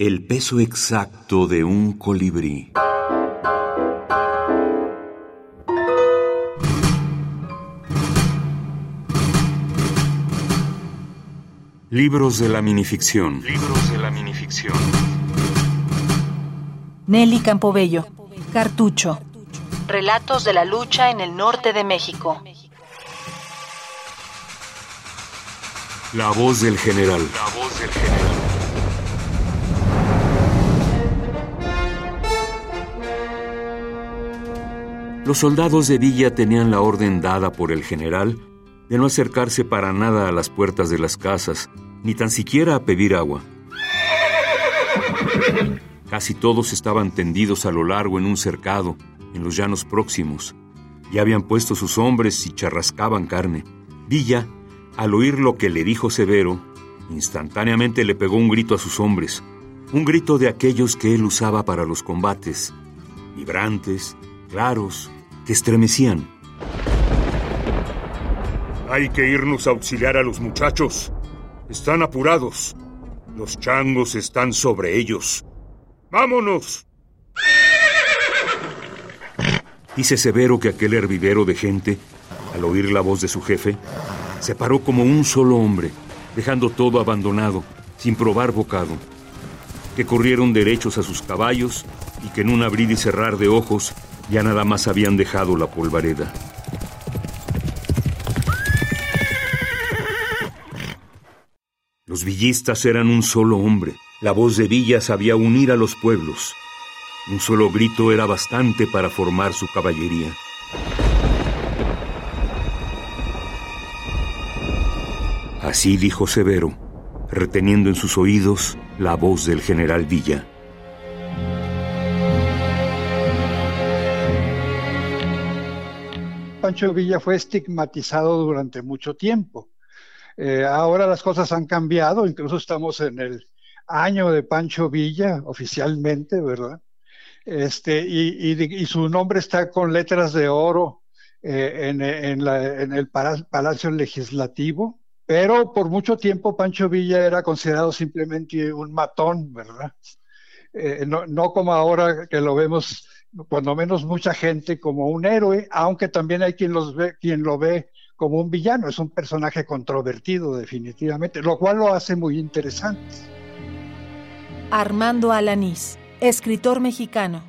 El peso exacto de un colibrí. Libros de la minificción. Libros de la minificción. Nelly Campobello. Cartucho. Relatos de la lucha en el norte de México. La voz del general. La voz del general. Los soldados de Villa tenían la orden dada por el general de no acercarse para nada a las puertas de las casas, ni tan siquiera a pedir agua. Casi todos estaban tendidos a lo largo en un cercado, en los llanos próximos. Ya habían puesto sus hombres y charrascaban carne. Villa, al oír lo que le dijo Severo, instantáneamente le pegó un grito a sus hombres, un grito de aquellos que él usaba para los combates, vibrantes, claros, que estremecían. Hay que irnos a auxiliar a los muchachos. Están apurados. Los changos están sobre ellos. ¡Vámonos! Dice Severo que aquel hervidero de gente, al oír la voz de su jefe, se paró como un solo hombre, dejando todo abandonado, sin probar bocado. Que corrieron derechos a sus caballos y que en un abrir y cerrar de ojos ya nada más habían dejado la polvareda. Los villistas eran un solo hombre. La voz de Villa sabía unir a los pueblos. Un solo grito era bastante para formar su caballería. Así dijo Severo, reteniendo en sus oídos la voz del general Villa. Pancho Villa fue estigmatizado durante mucho tiempo. Eh, ahora las cosas han cambiado, incluso estamos en el año de Pancho Villa oficialmente, ¿verdad? Este, y, su nombre está con letras de oro eh, en, el Palacio Legislativo, pero por mucho tiempo Pancho Villa era considerado simplemente un matón, ¿verdad? Eh, no, no, como ahora que lo vemos, cuando menos mucha gente, como un héroe, aunque también hay quien, los ve, quien lo ve como un villano, es un personaje controvertido definitivamente, lo cual lo hace muy interesante. Armando Alanís, escritor mexicano.